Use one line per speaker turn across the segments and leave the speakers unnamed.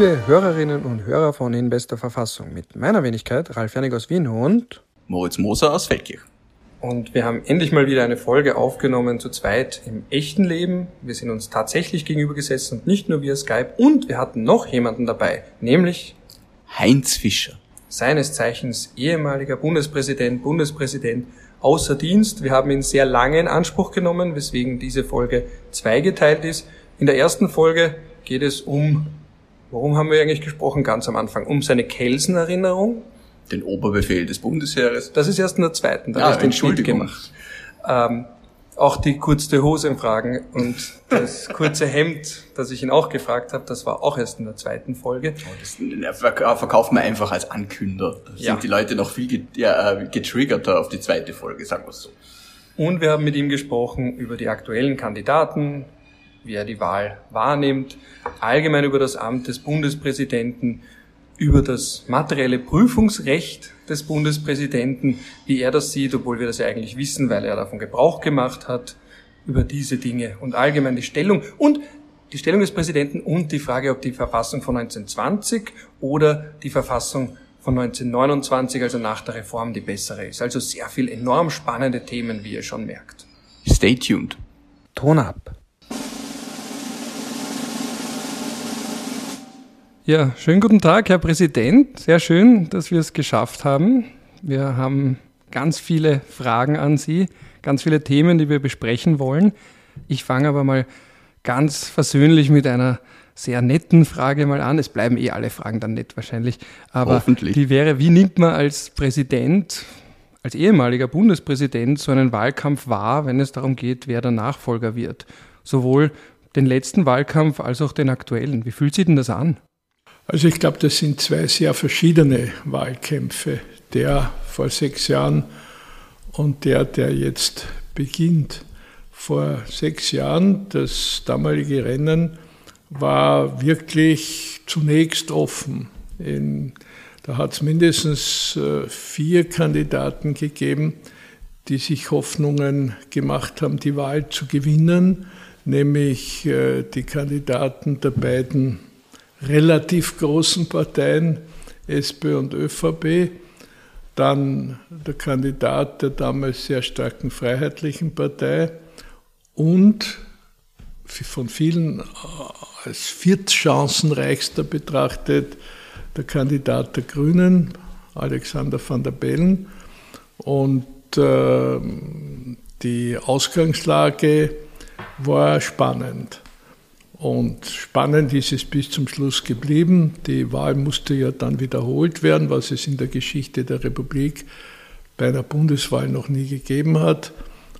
Liebe Hörerinnen und Hörer von In bester Verfassung, mit meiner Wenigkeit Ralf Janig aus Wien und
Moritz Moser aus Feldkirch.
Und wir haben endlich mal wieder eine Folge aufgenommen zu zweit im echten Leben. Wir sind uns tatsächlich gegenübergesetzt und nicht nur via Skype. Und wir hatten noch jemanden dabei, nämlich
Heinz Fischer.
Seines Zeichens ehemaliger Bundespräsident, Bundespräsident außer Dienst. Wir haben ihn sehr lange in Anspruch genommen, weswegen diese Folge zweigeteilt ist. In der ersten Folge geht es um, worum haben wir eigentlich gesprochen ganz am Anfang? Um seine Kelsen-Erinnerung
den Oberbefehl des Bundesheeres.
Das ist erst in der zweiten, da ah, habe ich den Schuld gemacht. Ähm, auch die kurze Hosenfragen und das kurze Hemd, das ich ihn auch gefragt habe, das war auch erst in der zweiten Folge.
Oh, das verkaufen wir einfach als Ankünder. Da ja. sind die Leute noch viel äh, getriggerter auf die zweite Folge, sagen wir es so.
Und wir haben mit ihm gesprochen über die aktuellen Kandidaten, wie er die Wahl wahrnimmt, allgemein über das Amt des Bundespräsidenten, über das materielle Prüfungsrecht des Bundespräsidenten, wie er das sieht, obwohl wir das ja eigentlich wissen, weil er davon Gebrauch gemacht hat, über diese Dinge und allgemein die Stellung und die Stellung des Präsidenten und die Frage, ob die Verfassung von 1920 oder die Verfassung von 1929, also nach der Reform, die bessere ist. Also sehr viel enorm spannende Themen, wie ihr schon merkt.
Stay tuned.
Ton ab. Ja, schönen guten Tag, Herr Präsident. Sehr schön, dass wir es geschafft haben. Wir haben ganz viele Fragen an Sie, ganz viele Themen, die wir besprechen wollen. Ich fange aber mal ganz versöhnlich mit einer sehr netten Frage mal an. Es bleiben eh alle Fragen dann nett wahrscheinlich. Aber die wäre, wie nimmt man als Präsident, als ehemaliger Bundespräsident so einen Wahlkampf wahr, wenn es darum geht, wer der Nachfolger wird? Sowohl den letzten Wahlkampf als auch den aktuellen. Wie fühlt sich denn das an?
Also ich glaube, das sind zwei sehr verschiedene Wahlkämpfe. Der vor sechs Jahren und der, der jetzt beginnt. Vor sechs Jahren, das damalige Rennen war wirklich zunächst offen. In, da hat es mindestens äh, vier Kandidaten gegeben, die sich Hoffnungen gemacht haben, die Wahl zu gewinnen, nämlich äh, die Kandidaten der beiden relativ großen Parteien, SPÖ und ÖVP, dann der Kandidat der damals sehr starken Freiheitlichen Partei und von vielen als viertchancenreichster betrachtet der Kandidat der Grünen, Alexander van der Bellen. Und äh, die Ausgangslage war spannend. Und spannend ist es bis zum Schluss geblieben. Die Wahl musste ja dann wiederholt werden, was es in der Geschichte der Republik bei einer Bundeswahl noch nie gegeben hat.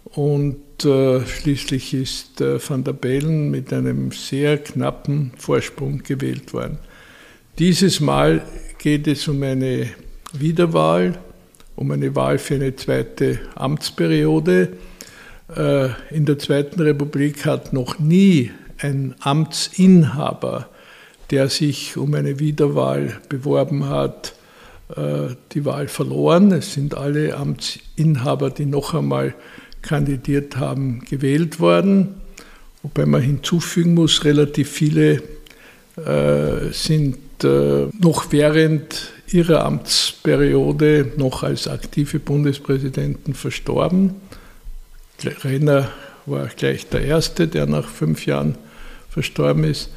Und äh, schließlich ist äh, Van der Bellen mit einem sehr knappen Vorsprung gewählt worden. Dieses Mal geht es um eine Wiederwahl, um eine Wahl für eine zweite Amtsperiode. Äh, in der Zweiten Republik hat noch nie ein Amtsinhaber, der sich um eine Wiederwahl beworben hat, äh, die Wahl verloren. Es sind alle Amtsinhaber, die noch einmal kandidiert haben, gewählt worden. Wobei man hinzufügen muss, relativ viele äh, sind äh, noch während ihrer Amtsperiode noch als aktive Bundespräsidenten verstorben. Renner war gleich der Erste, der nach fünf Jahren verstorben ist.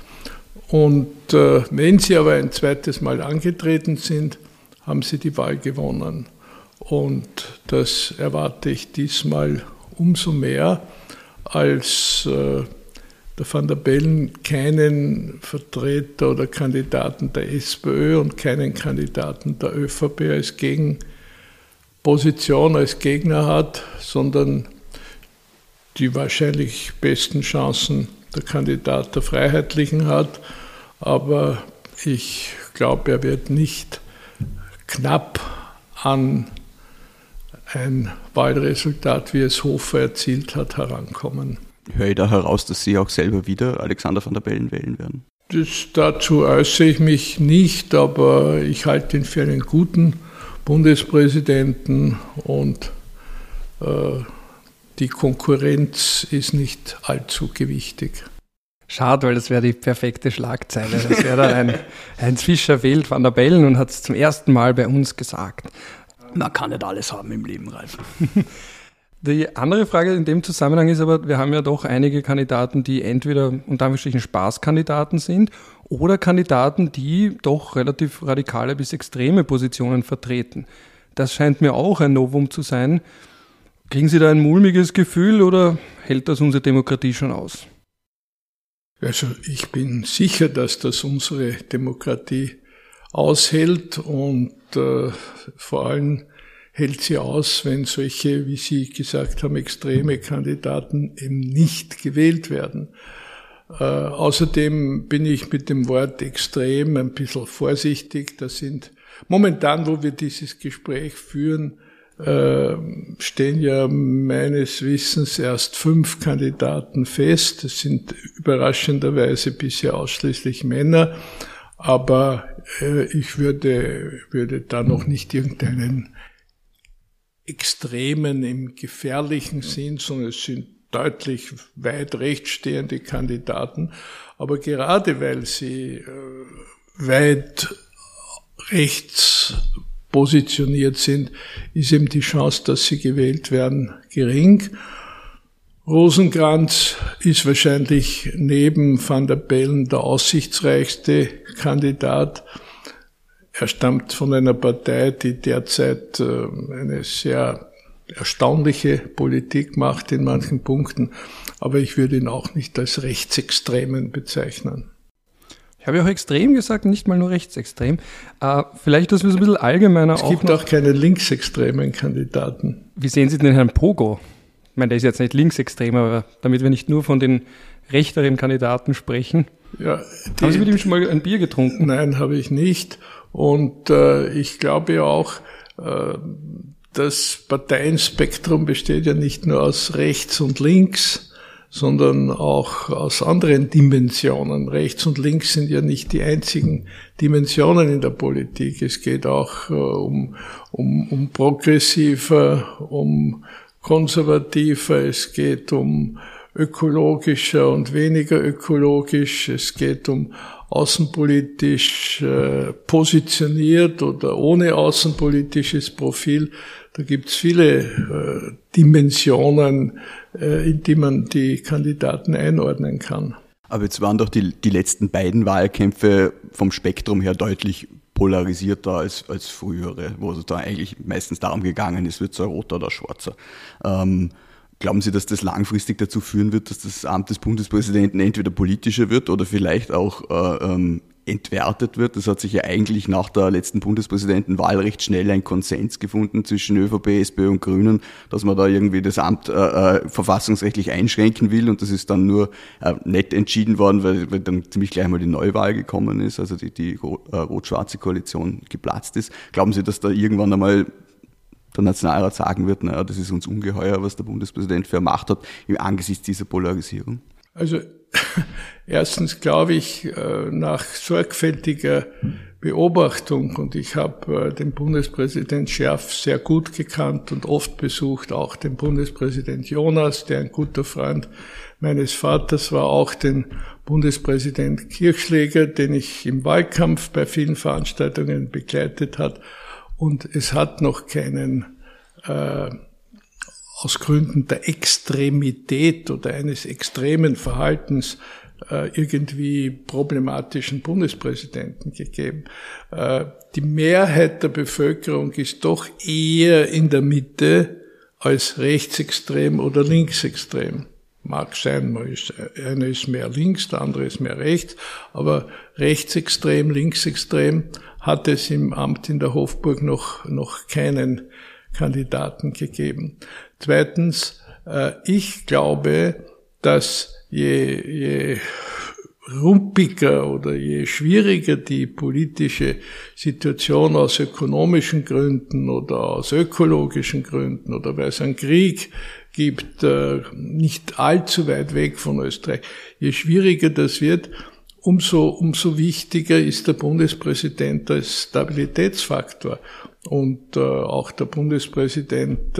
Und äh, wenn sie aber ein zweites Mal angetreten sind, haben sie die Wahl gewonnen. Und das erwarte ich diesmal umso mehr, als äh, der Van der Bellen keinen Vertreter oder Kandidaten der SPÖ und keinen Kandidaten der ÖVP als Gegenposition, als Gegner hat, sondern die wahrscheinlich besten Chancen der Kandidat der Freiheitlichen hat. Aber ich glaube, er wird nicht knapp an ein Wahlresultat, wie es Hofer erzielt hat, herankommen.
Höre ich da heraus, dass Sie auch selber wieder Alexander van der Bellen wählen werden?
Das, dazu äußere ich mich nicht, aber ich halte ihn für einen guten Bundespräsidenten und äh, die Konkurrenz ist nicht allzu gewichtig.
Schade, weil das wäre die perfekte Schlagzeile. Das wäre dann ein Heinz Fischer wählt Van der Bellen und hat es zum ersten Mal bei uns gesagt.
Man kann nicht alles haben im Leben, Ralf.
Die andere Frage in dem Zusammenhang ist aber, wir haben ja doch einige Kandidaten, die entweder unter Anführungsstrichen Spaßkandidaten sind oder Kandidaten, die doch relativ radikale bis extreme Positionen vertreten. Das scheint mir auch ein Novum zu sein. Kriegen Sie da ein mulmiges Gefühl oder hält das unsere Demokratie schon aus?
Also ich bin sicher, dass das unsere Demokratie aushält und äh, vor allem hält sie aus, wenn solche, wie Sie gesagt haben, extreme Kandidaten eben nicht gewählt werden. Äh, außerdem bin ich mit dem Wort extrem ein bisschen vorsichtig. Das sind momentan, wo wir dieses Gespräch führen, äh, stehen ja meines Wissens erst fünf Kandidaten fest. Das sind überraschenderweise bisher ausschließlich Männer. Aber äh, ich würde, würde da noch nicht irgendeinen Extremen im gefährlichen Sinn, sondern es sind deutlich weit rechts stehende Kandidaten. Aber gerade weil sie äh, weit rechts positioniert sind, ist eben die Chance, dass sie gewählt werden, gering. Rosenkranz ist wahrscheinlich neben Van der Bellen der aussichtsreichste Kandidat. Er stammt von einer Partei, die derzeit äh, eine sehr erstaunliche Politik macht in manchen Punkten, aber ich würde ihn auch nicht als Rechtsextremen bezeichnen.
Ich habe ja auch extrem gesagt, nicht mal nur rechtsextrem. Äh, vielleicht, dass wir es ein bisschen allgemeiner
Es gibt auch keine linksextremen Kandidaten.
Wie sehen Sie den Herrn Pogo? Ich meine, der ist jetzt nicht linksextrem, aber damit wir nicht nur von den rechteren Kandidaten sprechen. Ja, die, Haben Sie mit ihm schon mal ein Bier getrunken?
Nein, habe ich nicht. Und äh, ich glaube auch, äh, das Parteienspektrum besteht ja nicht nur aus rechts und links, sondern auch aus anderen Dimensionen. Rechts und links sind ja nicht die einzigen Dimensionen in der Politik. Es geht auch äh, um, um, um progressiver, um konservativer, es geht um ökologischer und weniger ökologisch, es geht um außenpolitisch äh, positioniert oder ohne außenpolitisches Profil. Da gibt's viele äh, Dimensionen, in die man die Kandidaten einordnen kann.
Aber jetzt waren doch die, die letzten beiden Wahlkämpfe vom Spektrum her deutlich polarisierter als, als frühere, wo es da eigentlich meistens darum gegangen ist, wird es ein roter oder schwarzer. Ähm, Glauben Sie, dass das langfristig dazu führen wird, dass das Amt des Bundespräsidenten entweder politischer wird oder vielleicht auch äh, ähm, entwertet wird. Das hat sich ja eigentlich nach der letzten Bundespräsidentenwahl recht schnell ein Konsens gefunden zwischen ÖVP, SPÖ und Grünen, dass man da irgendwie das Amt äh, äh, verfassungsrechtlich einschränken will und das ist dann nur äh, nett entschieden worden, weil, weil dann ziemlich gleich mal die Neuwahl gekommen ist, also die, die äh, rot-schwarze Koalition geplatzt ist. Glauben Sie, dass da irgendwann einmal der Nationalrat sagen wird, naja, das ist uns ungeheuer, was der Bundespräsident für Macht hat, angesichts dieser Polarisierung?
Also erstens glaube ich, äh, nach sorgfältiger Beobachtung, und ich habe äh, den Bundespräsident Scherf sehr gut gekannt und oft besucht, auch den Bundespräsident Jonas, der ein guter Freund meines Vaters war, auch den Bundespräsident Kirchschläger, den ich im Wahlkampf bei vielen Veranstaltungen begleitet hat. Und es hat noch keinen äh, aus Gründen der Extremität oder eines extremen Verhaltens äh, irgendwie problematischen Bundespräsidenten gegeben. Äh, die Mehrheit der Bevölkerung ist doch eher in der Mitte als rechtsextrem oder linksextrem. Mag sein, ist, einer ist mehr links, der andere ist mehr rechts, aber rechtsextrem, linksextrem hat es im Amt in der Hofburg noch, noch keinen Kandidaten gegeben. Zweitens, äh, ich glaube, dass je, je rumpiger oder je schwieriger die politische Situation aus ökonomischen Gründen oder aus ökologischen Gründen oder weil es einen Krieg gibt, äh, nicht allzu weit weg von Österreich, je schwieriger das wird, umso, umso wichtiger ist der Bundespräsident als Stabilitätsfaktor. Und äh, auch der Bundespräsident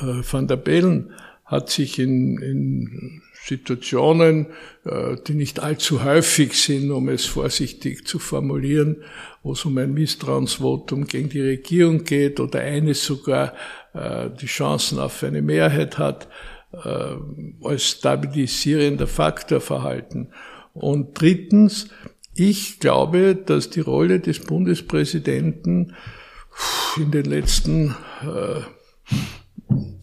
van der Bellen hat sich in, in Situationen, äh, die nicht allzu häufig sind, um es vorsichtig zu formulieren, wo es um ein Misstrauensvotum gegen die Regierung geht oder eines sogar äh, die Chancen auf eine Mehrheit hat, äh, als stabilisierender Faktor verhalten. Und drittens, ich glaube, dass die Rolle des Bundespräsidenten in den letzten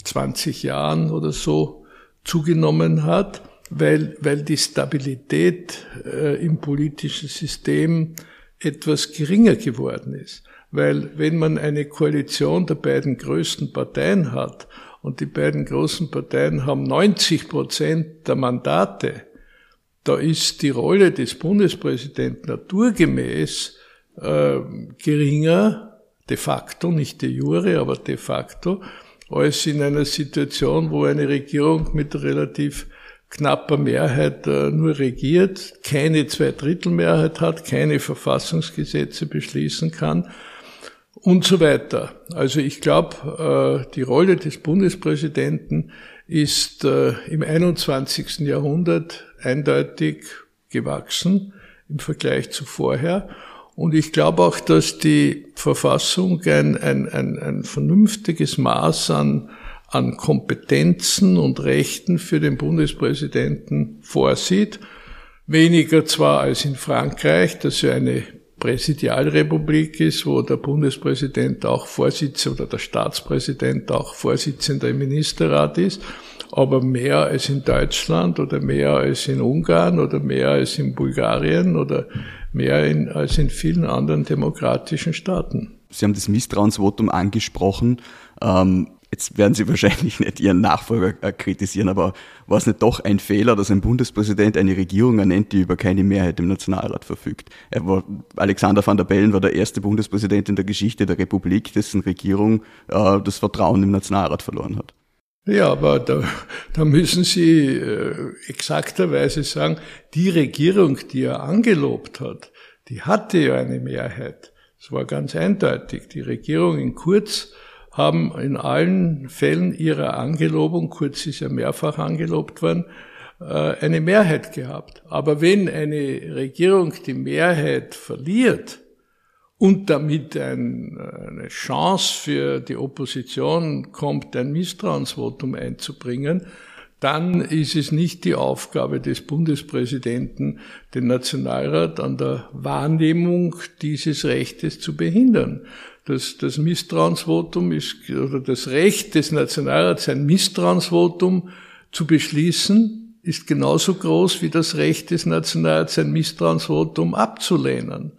20 Jahren oder so zugenommen hat, weil, weil die Stabilität äh, im politischen System etwas geringer geworden ist. Weil wenn man eine Koalition der beiden größten Parteien hat und die beiden großen Parteien haben 90 Prozent der Mandate, da ist die Rolle des Bundespräsidenten naturgemäß äh, geringer, de facto, nicht de jure, aber de facto, als in einer Situation, wo eine Regierung mit relativ knapper Mehrheit äh, nur regiert, keine Zweidrittelmehrheit hat, keine Verfassungsgesetze beschließen kann und so weiter. Also ich glaube, äh, die Rolle des Bundespräsidenten ist äh, im 21. Jahrhundert eindeutig gewachsen im Vergleich zu vorher. Und ich glaube auch, dass die Verfassung ein, ein, ein, ein vernünftiges Maß an, an Kompetenzen und Rechten für den Bundespräsidenten vorsieht. Weniger zwar als in Frankreich, das ja eine Präsidialrepublik ist, wo der Bundespräsident auch Vorsitzender oder der Staatspräsident auch Vorsitzender im Ministerrat ist, aber mehr als in Deutschland oder mehr als in Ungarn oder mehr als in Bulgarien oder mehr in, als in vielen anderen demokratischen Staaten.
Sie haben das Misstrauensvotum angesprochen. Ähm, jetzt werden Sie wahrscheinlich nicht Ihren Nachfolger äh, kritisieren, aber war es nicht doch ein Fehler, dass ein Bundespräsident eine Regierung ernennt, die über keine Mehrheit im Nationalrat verfügt? Er war, Alexander van der Bellen war der erste Bundespräsident in der Geschichte der Republik, dessen Regierung äh, das Vertrauen im Nationalrat verloren hat.
Ja, aber da, da müssen Sie äh, exakterweise sagen, die Regierung, die er angelobt hat, die hatte ja eine Mehrheit. Es war ganz eindeutig. Die Regierung in Kurz haben in allen Fällen ihrer Angelobung, Kurz ist ja mehrfach angelobt worden, äh, eine Mehrheit gehabt. Aber wenn eine Regierung die Mehrheit verliert, und damit ein, eine Chance für die Opposition kommt, ein Misstrauensvotum einzubringen, dann ist es nicht die Aufgabe des Bundespräsidenten, den Nationalrat an der Wahrnehmung dieses Rechtes zu behindern. Das, das Misstrauensvotum ist, oder das Recht des Nationalrats, ein Misstrauensvotum zu beschließen, ist genauso groß wie das Recht des Nationalrats, ein Misstrauensvotum abzulehnen.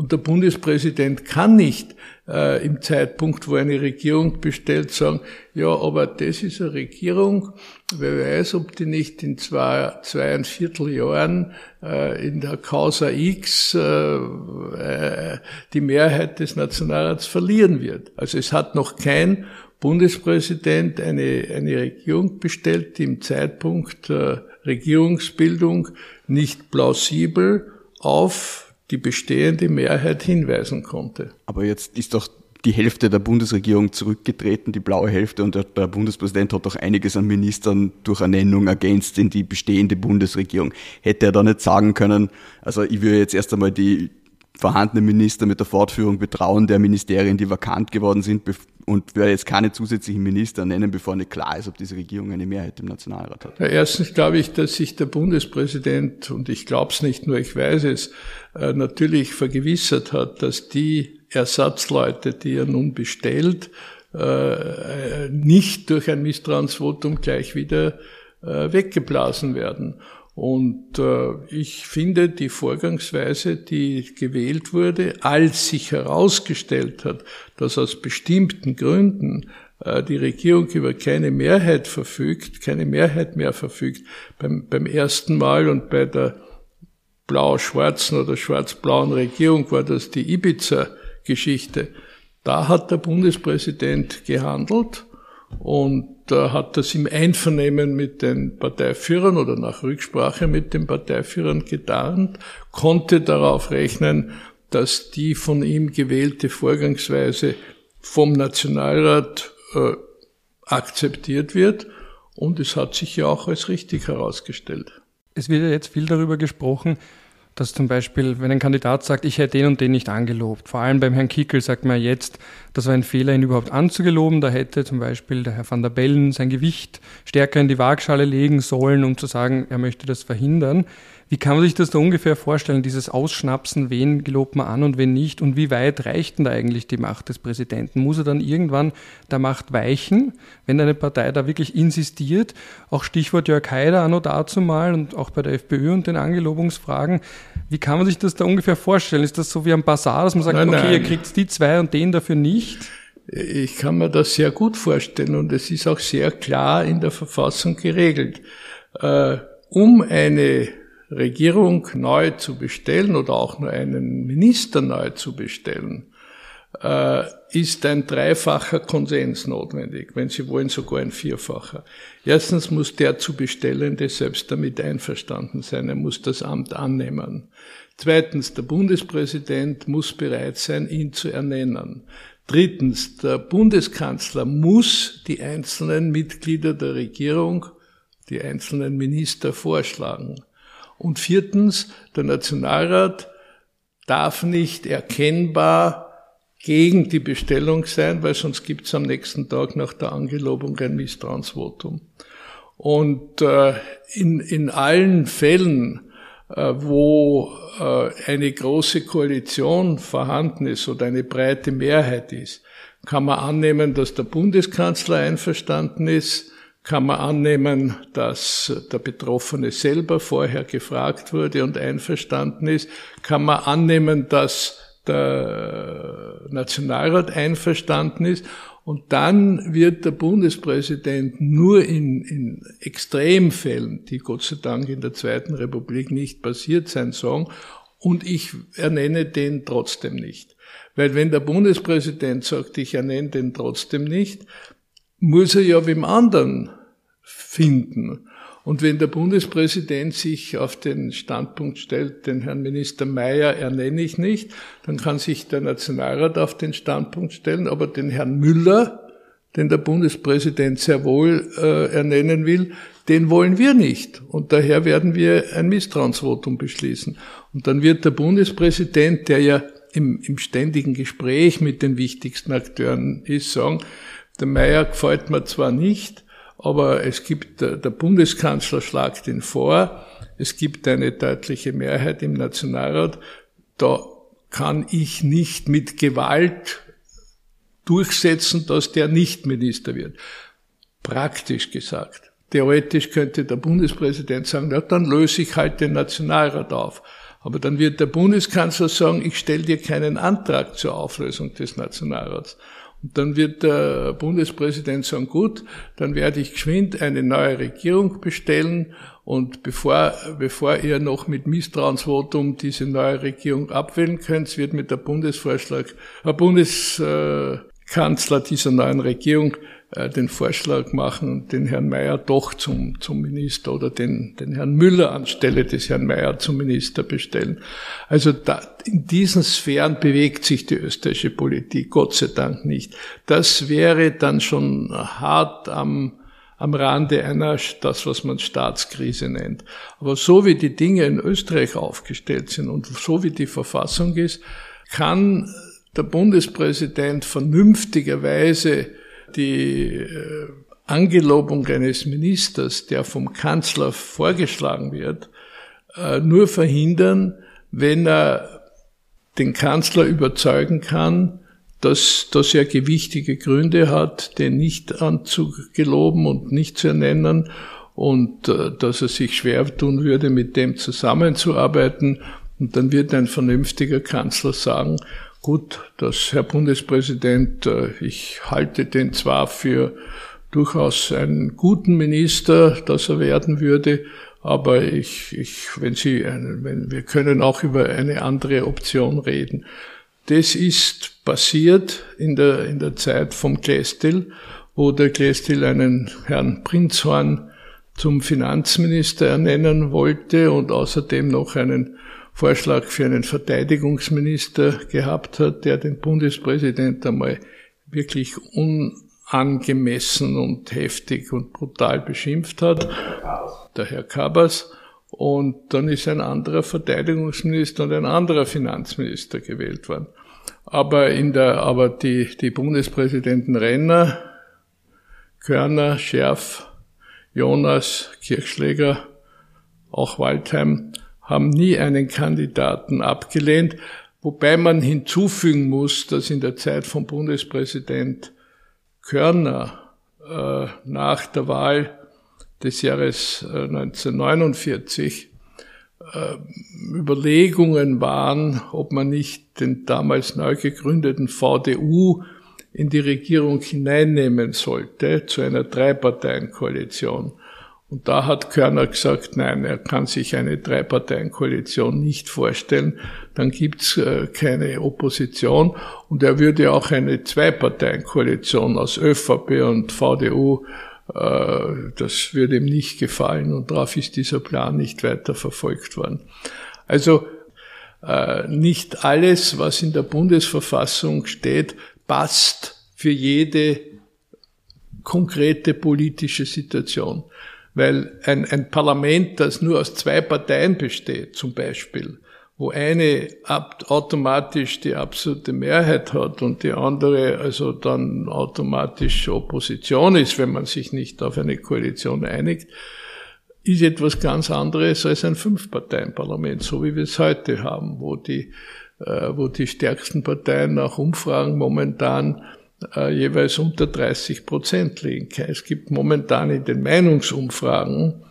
Und der Bundespräsident kann nicht äh, im Zeitpunkt, wo eine Regierung bestellt, sagen, ja, aber das ist eine Regierung, wer weiß, ob die nicht in zwei, zweieinviertel Jahren äh, in der Causa X äh, äh, die Mehrheit des Nationalrats verlieren wird. Also es hat noch kein Bundespräsident eine, eine Regierung bestellt, die im Zeitpunkt der Regierungsbildung nicht plausibel auf die bestehende Mehrheit hinweisen konnte.
Aber jetzt ist doch die Hälfte der Bundesregierung zurückgetreten, die blaue Hälfte, und der, Bundespräsident hat doch einiges an Ministern durch Ernennung ergänzt in die bestehende Bundesregierung. Hätte er da nicht sagen können, also ich würde jetzt erst einmal die vorhandenen Minister mit der Fortführung betrauen der Ministerien, die vakant geworden sind, und werde jetzt keine zusätzlichen Minister nennen, bevor nicht klar ist, ob diese Regierung eine Mehrheit im Nationalrat hat.
Ja, erstens glaube ich, dass sich der Bundespräsident, und ich glaube es nicht nur, ich weiß es, äh, natürlich vergewissert hat, dass die Ersatzleute, die er nun bestellt, äh, nicht durch ein Misstrauensvotum gleich wieder äh, weggeblasen werden. Und äh, ich finde die Vorgangsweise, die gewählt wurde, als sich herausgestellt hat, dass aus bestimmten Gründen äh, die Regierung über keine Mehrheit verfügt, keine Mehrheit mehr verfügt, beim, beim ersten Mal und bei der blau-schwarzen oder schwarz-blauen Regierung war das die Ibiza-Geschichte. Da hat der Bundespräsident gehandelt und äh, hat das im Einvernehmen mit den Parteiführern oder nach Rücksprache mit den Parteiführern getarnt, konnte darauf rechnen, dass die von ihm gewählte Vorgangsweise vom Nationalrat äh, akzeptiert wird Und es hat sich ja auch als richtig herausgestellt.
Es wird ja jetzt viel darüber gesprochen, dass zum Beispiel, wenn ein Kandidat sagt, ich hätte den und den nicht angelobt, vor allem beim Herrn Kickel sagt man jetzt, das war ein Fehler, ihn überhaupt anzugeloben. Da hätte zum Beispiel der Herr van der Bellen sein Gewicht stärker in die Waagschale legen sollen, um zu sagen, er möchte das verhindern. Wie kann man sich das da ungefähr vorstellen, dieses Ausschnapsen, wen gelobt man an und wen nicht? Und wie weit reicht denn da eigentlich die Macht des Präsidenten? Muss er dann irgendwann der Macht weichen, wenn eine Partei da wirklich insistiert? Auch Stichwort Jörg Haider anno dazu mal und auch bei der FPÖ und den Angelobungsfragen. Wie kann man sich das da ungefähr vorstellen? Ist das so wie am Basar, dass man sagt, nein, okay, nein. ihr kriegt die zwei und den dafür nicht?
Ich kann mir das sehr gut vorstellen und es ist auch sehr klar in der Verfassung geregelt. Äh, um eine Regierung neu zu bestellen oder auch nur einen Minister neu zu bestellen, äh, ist ein dreifacher Konsens notwendig, wenn Sie wollen sogar ein vierfacher. Erstens muss der zu Bestellende selbst damit einverstanden sein, er muss das Amt annehmen. Zweitens, der Bundespräsident muss bereit sein, ihn zu ernennen. Drittens, der Bundeskanzler muss die einzelnen Mitglieder der Regierung, die einzelnen Minister vorschlagen. Und viertens, der Nationalrat darf nicht erkennbar gegen die Bestellung sein, weil sonst gibt es am nächsten Tag nach der Angelobung ein Misstrauensvotum. Und äh, in, in allen Fällen, äh, wo äh, eine große Koalition vorhanden ist oder eine breite Mehrheit ist, kann man annehmen, dass der Bundeskanzler einverstanden ist, kann man annehmen, dass der Betroffene selber vorher gefragt wurde und einverstanden ist, kann man annehmen, dass der Nationalrat einverstanden ist und dann wird der Bundespräsident nur in, in Extremfällen, die Gott sei Dank in der Zweiten Republik nicht passiert sein sollen, und ich ernenne den trotzdem nicht. Weil wenn der Bundespräsident sagt, ich ernenne den trotzdem nicht, muss er ja wem anderen finden. Und wenn der Bundespräsident sich auf den Standpunkt stellt, den Herrn Minister Mayer ernenne ich nicht, dann kann sich der Nationalrat auf den Standpunkt stellen, aber den Herrn Müller, den der Bundespräsident sehr wohl äh, ernennen will, den wollen wir nicht. Und daher werden wir ein Misstrauensvotum beschließen. Und dann wird der Bundespräsident, der ja im, im ständigen Gespräch mit den wichtigsten Akteuren ist, sagen, der Mayer gefällt mir zwar nicht, aber es gibt, der Bundeskanzler schlagt ihn vor, es gibt eine deutliche Mehrheit im Nationalrat, da kann ich nicht mit Gewalt durchsetzen, dass der nicht Minister wird. Praktisch gesagt. Theoretisch könnte der Bundespräsident sagen, ja, dann löse ich halt den Nationalrat auf. Aber dann wird der Bundeskanzler sagen, ich stelle dir keinen Antrag zur Auflösung des Nationalrats. Dann wird der Bundespräsident sagen, gut, dann werde ich geschwind eine neue Regierung bestellen und bevor, bevor ihr noch mit Misstrauensvotum diese neue Regierung abwählen könnt, wird mit der Bundesvorschlag, äh, Bundeskanzler dieser neuen Regierung den Vorschlag machen, den Herrn Mayer doch zum, zum Minister oder den, den Herrn Müller anstelle des Herrn Mayer zum Minister bestellen. Also da, in diesen Sphären bewegt sich die österreichische Politik, Gott sei Dank nicht. Das wäre dann schon hart am, am Rande einer, das was man Staatskrise nennt. Aber so wie die Dinge in Österreich aufgestellt sind und so wie die Verfassung ist, kann der Bundespräsident vernünftigerweise die äh, Angelobung eines Ministers, der vom Kanzler vorgeschlagen wird, äh, nur verhindern, wenn er den Kanzler überzeugen kann, dass, dass er gewichtige Gründe hat, den nicht anzugeloben und nicht zu ernennen und äh, dass er sich schwer tun würde, mit dem zusammenzuarbeiten. Und dann wird ein vernünftiger Kanzler sagen, Gut, das Herr Bundespräsident, äh, ich halte den zwar für durchaus einen guten Minister, dass er werden würde, aber ich, ich, wenn Sie, wenn, wir können auch über eine andere Option reden. Das ist passiert in der, in der Zeit vom Klestil, wo der Klestil einen Herrn Prinzhorn zum Finanzminister ernennen wollte und außerdem noch einen Vorschlag für einen Verteidigungsminister gehabt hat, der den Bundespräsident einmal wirklich angemessen und heftig und brutal beschimpft hat, der Herr Kabas. Und dann ist ein anderer Verteidigungsminister und ein anderer Finanzminister gewählt worden. Aber in der, aber die, die Bundespräsidenten Renner, Körner, Scherf, Jonas, Kirchschläger, auch Waldheim, haben nie einen Kandidaten abgelehnt, wobei man hinzufügen muss, dass in der Zeit von Bundespräsident Körner äh, nach der Wahl des Jahres 1949 äh, äh, Überlegungen waren, ob man nicht den damals neu gegründeten VDU in die Regierung hineinnehmen sollte zu einer Dreiparteienkoalition. Und da hat Körner gesagt, nein, er kann sich eine Dreiparteienkoalition nicht vorstellen, dann gibt's äh, keine Opposition und er würde auch eine Zweiparteienkoalition aus ÖVP und VDU, äh, das würde ihm nicht gefallen und darauf ist dieser Plan nicht weiter verfolgt worden. Also äh, nicht alles, was in der Bundesverfassung steht, passt für jede konkrete politische Situation. Weil ein, ein Parlament, das nur aus zwei Parteien besteht, zum Beispiel, wo eine automatisch die absolute Mehrheit hat und die andere also dann automatisch Opposition ist, wenn man sich nicht auf eine Koalition einigt, ist etwas ganz anderes als ein Fünf-Parteien-Parlament, so wie wir es heute haben, wo die, äh, wo die stärksten Parteien nach Umfragen momentan äh, jeweils unter 30 Prozent liegen. Es gibt momentan in den Meinungsumfragen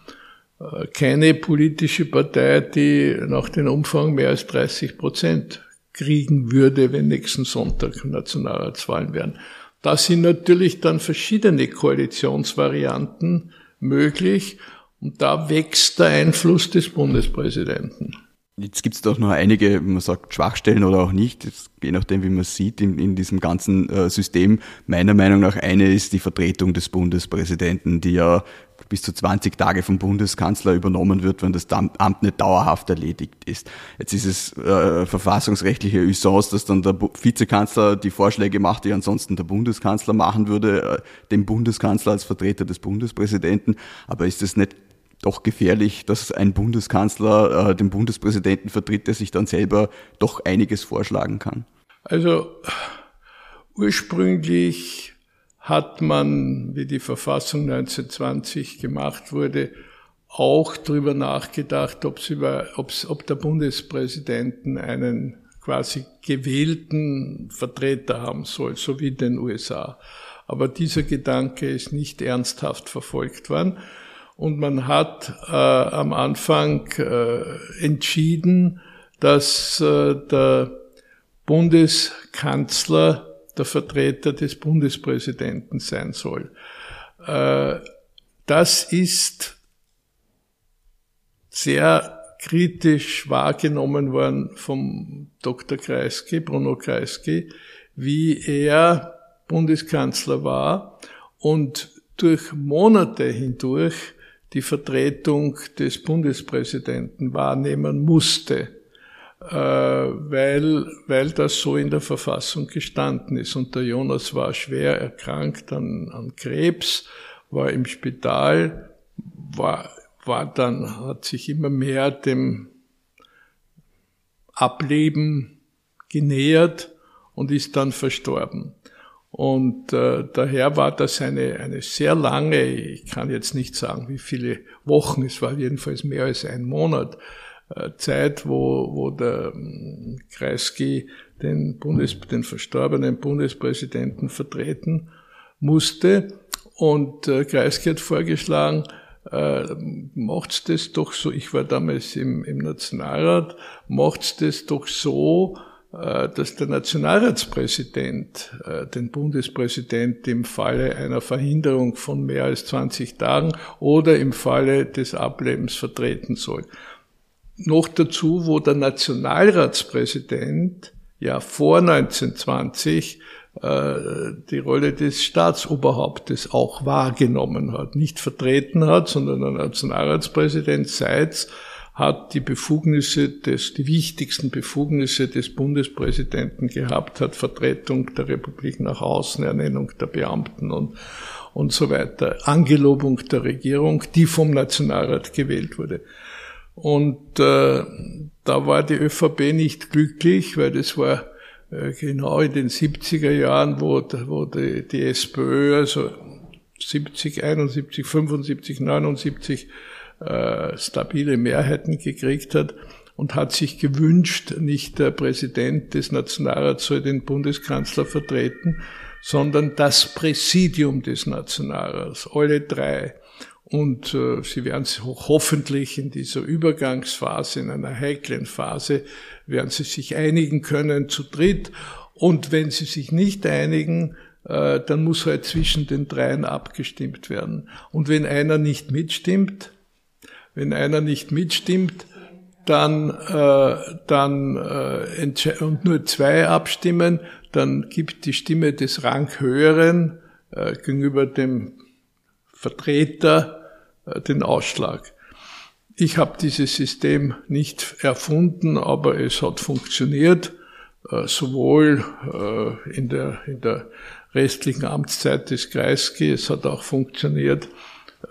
äh, keine politische Partei, die nach den Umfragen mehr als 30 Prozent kriegen würde, wenn nächsten Sonntag Nationalratswahlen wären. Da sind natürlich dann verschiedene Koalitionsvarianten möglich und da wächst der Einfluss des Bundespräsidenten.
Jetzt gibt es doch noch einige, man sagt Schwachstellen oder auch nicht, je nachdem, wie man sieht in, in diesem ganzen äh, System. Meiner Meinung nach eine ist die Vertretung des Bundespräsidenten, die ja bis zu 20 Tage vom Bundeskanzler übernommen wird, wenn das Amt nicht dauerhaft erledigt ist. Jetzt ist es äh, verfassungsrechtliche Usance, dass dann der Vizekanzler die Vorschläge macht, die ansonsten der Bundeskanzler machen würde, äh, dem Bundeskanzler als Vertreter des Bundespräsidenten. Aber ist es nicht doch gefährlich, dass ein Bundeskanzler äh, den Bundespräsidenten vertritt, der sich dann selber doch einiges vorschlagen kann?
Also ursprünglich hat man, wie die Verfassung 1920 gemacht wurde, auch darüber nachgedacht, ob's über, ob's, ob der Bundespräsidenten einen quasi gewählten Vertreter haben soll, so wie in den USA. Aber dieser Gedanke ist nicht ernsthaft verfolgt worden. Und man hat äh, am Anfang äh, entschieden, dass äh, der Bundeskanzler der Vertreter des Bundespräsidenten sein soll. Äh, das ist sehr kritisch wahrgenommen worden vom Dr. Kreisky, Bruno Kreisky, wie er Bundeskanzler war und durch Monate hindurch die Vertretung des Bundespräsidenten wahrnehmen musste, äh, weil, weil das so in der Verfassung gestanden ist. Und der Jonas war schwer erkrankt an, an Krebs, war im Spital, war, war dann, hat sich immer mehr dem Ableben genähert und ist dann verstorben. Und äh, daher war das eine, eine sehr lange, ich kann jetzt nicht sagen, wie viele Wochen, es war jedenfalls mehr als ein Monat äh, Zeit, wo, wo der äh, Kreisky den, Bundes, den verstorbenen Bundespräsidenten vertreten musste. Und äh, Kreisky hat vorgeschlagen, äh, macht's das doch so, ich war damals im, im Nationalrat, macht's das doch so, dass der Nationalratspräsident äh, den Bundespräsident im Falle einer Verhinderung von mehr als 20 Tagen oder im Falle des Ablebens vertreten soll. Noch dazu, wo der Nationalratspräsident ja vor 1920 äh, die Rolle des Staatsoberhauptes auch wahrgenommen hat, nicht vertreten hat, sondern der Nationalratspräsident Seitz hat die Befugnisse des, die wichtigsten Befugnisse des Bundespräsidenten gehabt, hat Vertretung der Republik nach außen, Ernennung der Beamten und, und so weiter, Angelobung der Regierung, die vom Nationalrat gewählt wurde. Und äh, da war die ÖVP nicht glücklich, weil das war äh, genau in den 70er Jahren, wo, wo die, die SPÖ, also 70, 71, 75, 79 äh, stabile Mehrheiten gekriegt hat und hat sich gewünscht, nicht der Präsident des Nationalrats soll den Bundeskanzler vertreten, sondern das Präsidium des Nationalrats, alle drei. Und äh, sie werden sich hoffentlich in dieser Übergangsphase, in einer heiklen Phase, werden sie sich einigen können zu dritt. Und wenn sie sich nicht einigen, äh, dann muss halt zwischen den dreien abgestimmt werden. Und wenn einer nicht mitstimmt, wenn einer nicht mitstimmt, dann, äh, dann äh, und nur zwei abstimmen, dann gibt die Stimme des Ranghöheren äh, gegenüber dem Vertreter äh, den Ausschlag. Ich habe dieses System nicht erfunden, aber es hat funktioniert, äh, sowohl äh, in der, in der restlichen Amtszeit des Kreisky, es hat auch funktioniert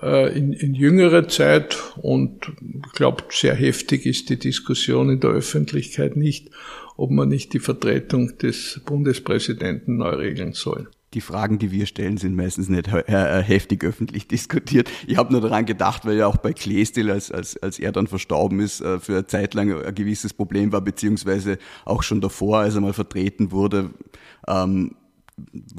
in, in jüngerer Zeit und ich glaube, sehr heftig ist die Diskussion in der Öffentlichkeit nicht, ob man nicht die Vertretung des Bundespräsidenten neu regeln soll
die Fragen, die wir stellen, sind meistens nicht heftig öffentlich diskutiert. Ich habe nur daran gedacht, weil ja auch bei Kleestil, als, als, als er dann verstorben ist, äh, für eine Zeit lang ein gewisses Problem war, beziehungsweise auch schon davor, als er mal vertreten wurde, ähm,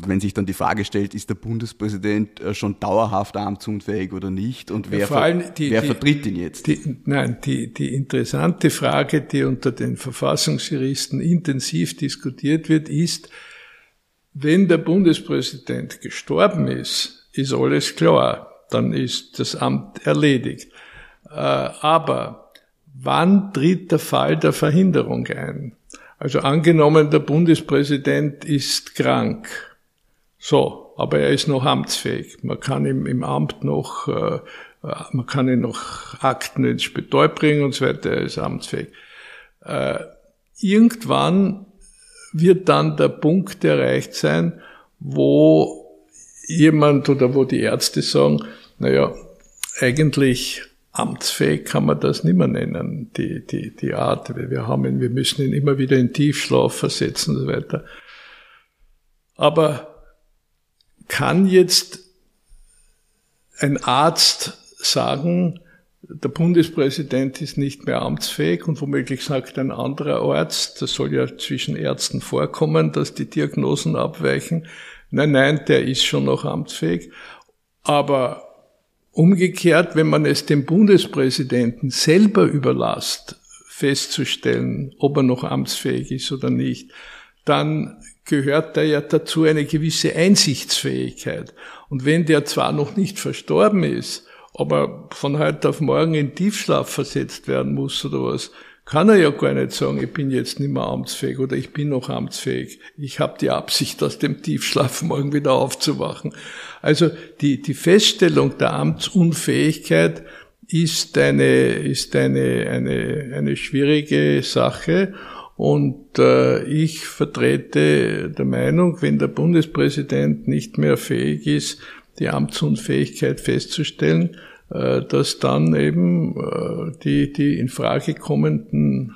wenn sich dann die Frage stellt, ist der Bundespräsident äh, schon dauerhaft amtsunfähig oder nicht und wer,
ja, die,
wer
die,
vertritt ihn jetzt?
Die, nein, die, die interessante Frage, die unter den Verfassungsjuristen intensiv diskutiert wird, ist, wenn der Bundespräsident gestorben ist, ist alles klar, dann ist das Amt erledigt. Äh, aber wann tritt der Fall der Verhinderung ein? Also angenommen, der Bundespräsident ist krank. So, aber er ist noch amtsfähig. Man kann ihm im Amt noch, äh, man kann ihn noch Akten ins Spital bringen und so weiter, er ist amtsfähig. Äh, irgendwann wird dann der Punkt erreicht sein, wo jemand oder wo die Ärzte sagen, naja, eigentlich amtsfähig kann man das nicht mehr nennen, die, die, die Art. Wir haben wir müssen ihn immer wieder in Tiefschlaf versetzen und so weiter. Aber kann jetzt ein Arzt sagen, der Bundespräsident ist nicht mehr amtsfähig und womöglich sagt ein anderer Arzt, das soll ja zwischen Ärzten vorkommen, dass die Diagnosen abweichen. Nein, nein, der ist schon noch amtsfähig. Aber Umgekehrt, wenn man es dem Bundespräsidenten selber überlasst, festzustellen, ob er noch amtsfähig ist oder nicht, dann gehört da ja dazu eine gewisse Einsichtsfähigkeit. Und wenn der zwar noch nicht verstorben ist, aber von heute auf morgen in Tiefschlaf versetzt werden muss oder was, kann er ja gar nicht sagen, ich bin jetzt nicht mehr amtsfähig oder ich bin noch amtsfähig. Ich habe die Absicht, aus dem Tiefschlaf morgen wieder aufzuwachen. Also die, die Feststellung der Amtsunfähigkeit ist eine, ist eine, eine, eine schwierige Sache. Und äh, ich vertrete der Meinung, wenn der Bundespräsident nicht mehr fähig ist, die Amtsunfähigkeit festzustellen, dass dann eben äh, die, die in Frage kommenden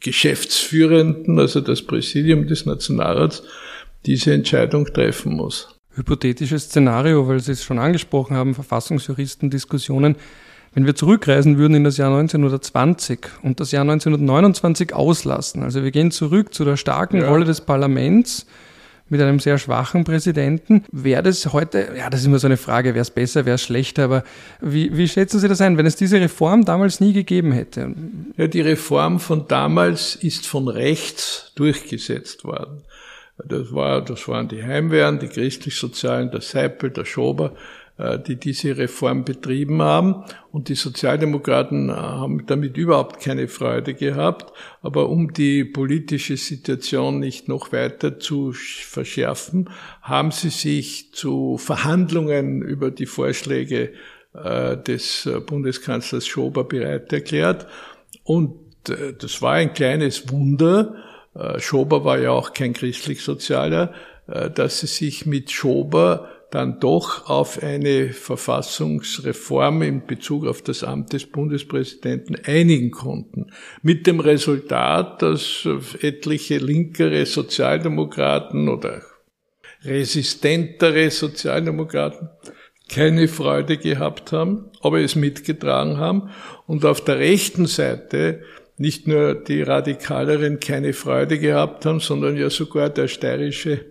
Geschäftsführenden, also das Präsidium des Nationalrats, diese Entscheidung treffen muss.
Hypothetisches Szenario, weil Sie es schon angesprochen haben, Verfassungsjuristen-Diskussionen. Wenn wir zurückreisen würden in das Jahr 1920 und das Jahr 1929 auslassen, also wir gehen zurück zu der starken ja. Rolle des Parlaments, mit einem sehr schwachen Präsidenten. Wäre das heute, ja, das ist immer so eine Frage, wäre es besser, wäre es schlechter, aber wie, wie schätzen Sie das ein, wenn es diese Reform damals nie gegeben hätte?
Ja, die Reform von damals ist von rechts durchgesetzt worden. Das, war, das waren die Heimwehren, die christlich-sozialen, der Seipel, der Schober. Äh, die diese Reform betrieben haben. Und die Sozialdemokraten äh, haben damit überhaupt keine Freude gehabt. Aber um die politische Situation nicht noch weiter zu verschärfen, haben sie sich zu Verhandlungen über die Vorschläge äh, des Bundeskanzlers Schober bereit erklärt. Und das war ein kleines Wunder. Schober war ja auch kein christlich-sozialer, dass sie sich mit Schober dann doch auf eine Verfassungsreform in Bezug auf das Amt des Bundespräsidenten einigen konnten. Mit dem Resultat, dass etliche linkere Sozialdemokraten oder resistentere Sozialdemokraten keine Freude gehabt haben, aber es mitgetragen haben und auf der rechten Seite nicht nur die Radikaleren keine Freude gehabt haben, sondern ja sogar der steirische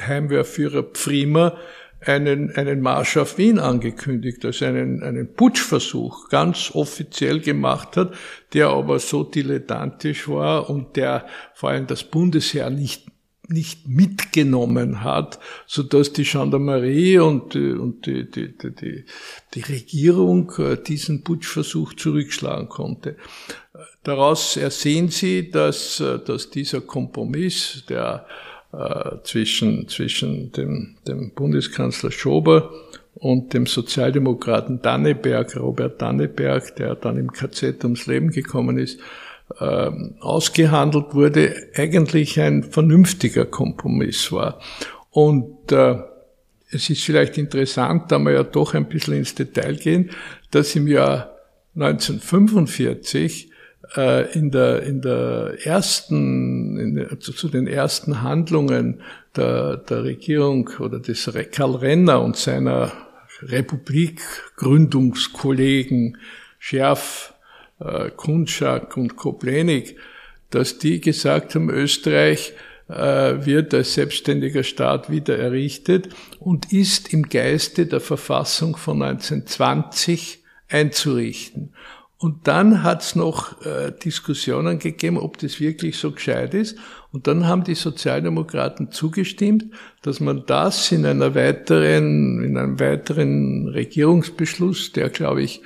Heimwehrführer Pfriemer einen, einen Marsch auf Wien angekündigt, also einen, einen Putschversuch ganz offiziell gemacht hat, der aber so dilettantisch war und der vor allem das Bundesheer nicht nicht mitgenommen hat, so dass die Gendarmerie und, und die, die, die, die Regierung äh, diesen Putschversuch zurückschlagen konnte. Daraus ersehen Sie, dass, äh, dass dieser Kompromiss, der äh, zwischen, zwischen dem, dem Bundeskanzler Schober und dem Sozialdemokraten Danneberg, Robert Danneberg, der dann im KZ ums Leben gekommen ist, äh, ausgehandelt wurde, eigentlich ein vernünftiger Kompromiss war. Und äh, es ist vielleicht interessant, da wir ja doch ein bisschen ins Detail gehen, dass im Jahr 1945 äh, in der, in der ersten, in der, zu den ersten Handlungen der, der Regierung oder des Karl Renner und seiner Republikgründungskollegen Scherf, äh, Kunschak und Koplenik, dass die gesagt haben, Österreich äh, wird als selbstständiger Staat wieder errichtet und ist im Geiste der Verfassung von 1920 einzurichten. Und dann hat es noch äh, Diskussionen gegeben, ob das wirklich so gescheit ist. Und dann haben die Sozialdemokraten zugestimmt, dass man das in einer weiteren, in einem weiteren Regierungsbeschluss, der glaube ich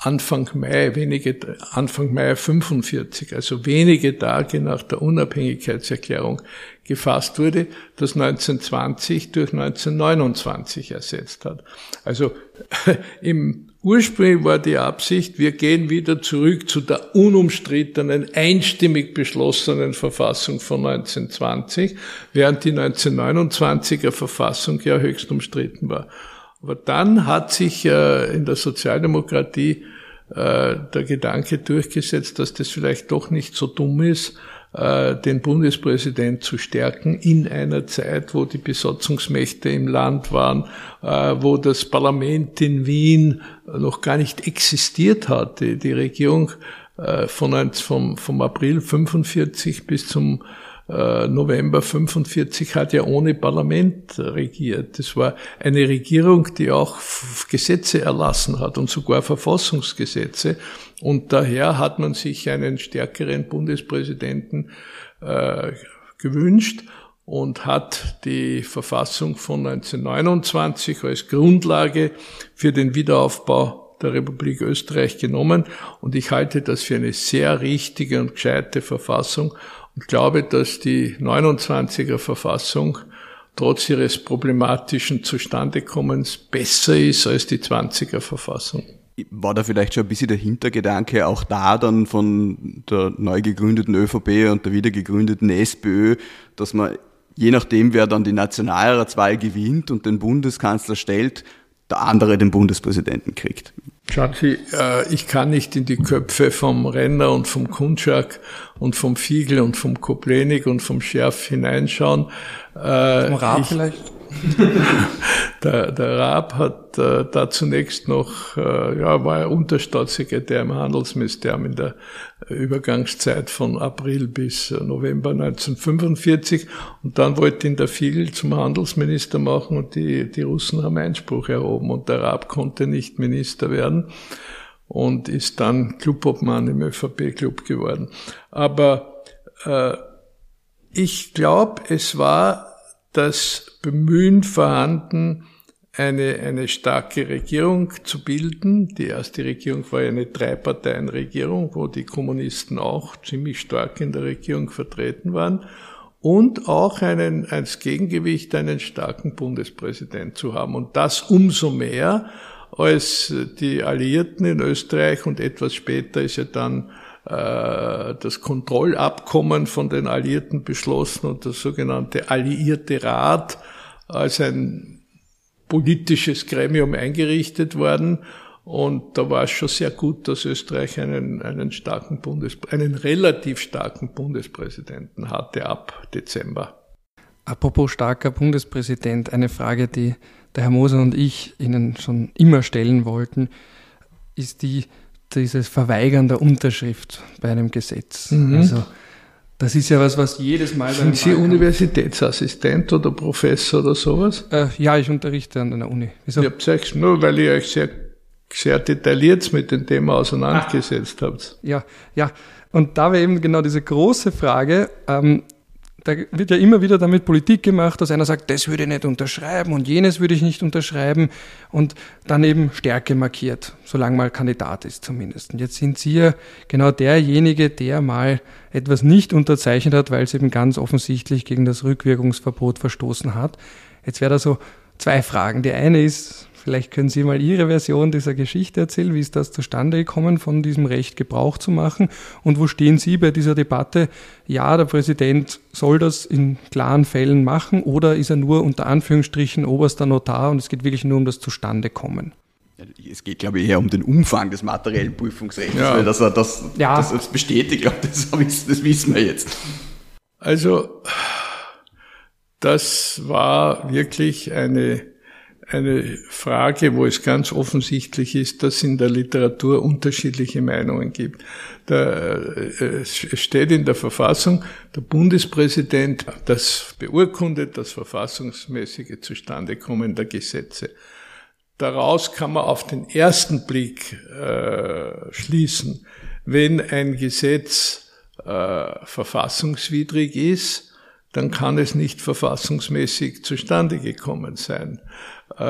Anfang Mai, wenige, Anfang Mai 45, also wenige Tage nach der Unabhängigkeitserklärung gefasst wurde, das 1920 durch 1929 ersetzt hat. Also im Ursprünglich war die Absicht, wir gehen wieder zurück zu der unumstrittenen, einstimmig beschlossenen Verfassung von 1920, während die 1929er Verfassung ja höchst umstritten war. Aber dann hat sich äh, in der Sozialdemokratie äh, der Gedanke durchgesetzt, dass das vielleicht doch nicht so dumm ist, äh, den Bundespräsident zu stärken in einer Zeit, wo die Besatzungsmächte im Land waren, wo das Parlament in Wien noch gar nicht existiert hat. Die, Regierung von, vom, vom April 45 bis zum November 45 hat ja ohne Parlament regiert. Das war eine Regierung, die auch Gesetze erlassen hat und sogar Verfassungsgesetze. Und daher hat man sich einen stärkeren Bundespräsidenten äh, gewünscht und hat die Verfassung von 1929 als Grundlage für den Wiederaufbau der Republik Österreich genommen. Und ich halte das für eine sehr richtige und gescheite Verfassung und glaube, dass die 29er Verfassung trotz ihres problematischen Zustandekommens besser ist als die 20er Verfassung.
War da vielleicht schon ein bisschen der Hintergedanke auch da dann von der neu gegründeten ÖVP und der wieder gegründeten SPÖ, dass man je nachdem, wer dann die Nationalratswahl gewinnt und den Bundeskanzler stellt, der andere den Bundespräsidenten kriegt?
Sie, äh, ich kann nicht in die Köpfe vom Renner und vom Kunschak und vom Fiegel und vom Koplenik und vom Scherf hineinschauen.
Äh, vom Raab vielleicht?
der, der Raab hat äh, da zunächst noch, äh, ja, war er Unterstaatssekretär im Handelsministerium in der Übergangszeit von April bis November 1945 und dann wollte ihn der Fiegel zum Handelsminister machen und die, die Russen haben Einspruch erhoben und der Raab konnte nicht Minister werden und ist dann Clubobmann im ÖVP-Club geworden. Aber äh, ich glaube, es war das Bemühen vorhanden, eine, eine starke Regierung zu bilden. Die erste Regierung war ja eine Dreiparteienregierung, wo die Kommunisten auch ziemlich stark in der Regierung vertreten waren. Und auch einen, als Gegengewicht einen starken Bundespräsident zu haben. Und das umso mehr, als die Alliierten in Österreich und etwas später ist ja dann das Kontrollabkommen von den Alliierten beschlossen und das sogenannte Alliierte Rat als ein politisches Gremium eingerichtet worden. Und da war es schon sehr gut, dass Österreich einen, einen starken Bundes, einen relativ starken Bundespräsidenten hatte ab Dezember.
Apropos starker Bundespräsident, eine Frage, die der Herr Moser und ich Ihnen schon immer stellen wollten, ist die, dieses Verweigern der Unterschrift bei einem Gesetz. Mhm. Also das ist ja was, was jedes Mal.
Sind Sie Universitätsassistent oder Professor oder sowas?
Äh, ja, ich unterrichte an einer Uni.
Wieso? Ich hab's euch nur, weil ihr euch sehr, sehr detailliert mit dem Thema auseinandergesetzt ah. habt.
Ja, ja. Und da wäre eben genau diese große Frage, ähm, da wird ja immer wieder damit Politik gemacht, dass einer sagt, das würde ich nicht unterschreiben und jenes würde ich nicht unterschreiben und dann eben Stärke markiert, solange mal Kandidat ist zumindest. Und jetzt sind Sie ja genau derjenige, der mal etwas nicht unterzeichnet hat, weil es eben ganz offensichtlich gegen das Rückwirkungsverbot verstoßen hat. Jetzt wäre da so zwei Fragen. Die eine ist, Vielleicht können Sie mal Ihre Version dieser Geschichte erzählen. Wie ist das zustande gekommen, von diesem Recht Gebrauch zu machen? Und wo stehen Sie bei dieser Debatte? Ja, der Präsident soll das in klaren Fällen machen oder ist er nur unter Anführungsstrichen oberster Notar und es geht wirklich nur um das Zustandekommen?
Es geht, glaube ich, eher um den Umfang des materiellen Prüfungsrechts, ja. weil dass er das, ja. das, das bestätigt, glaube das, das wissen wir jetzt.
Also, das war wirklich eine eine Frage, wo es ganz offensichtlich ist, dass es in der Literatur unterschiedliche Meinungen gibt. Da, äh, es steht in der Verfassung, der Bundespräsident, das beurkundet das verfassungsmäßige Zustandekommen der Gesetze. Daraus kann man auf den ersten Blick äh, schließen, wenn ein Gesetz äh, verfassungswidrig ist, dann kann es nicht verfassungsmäßig zustande gekommen sein. Äh,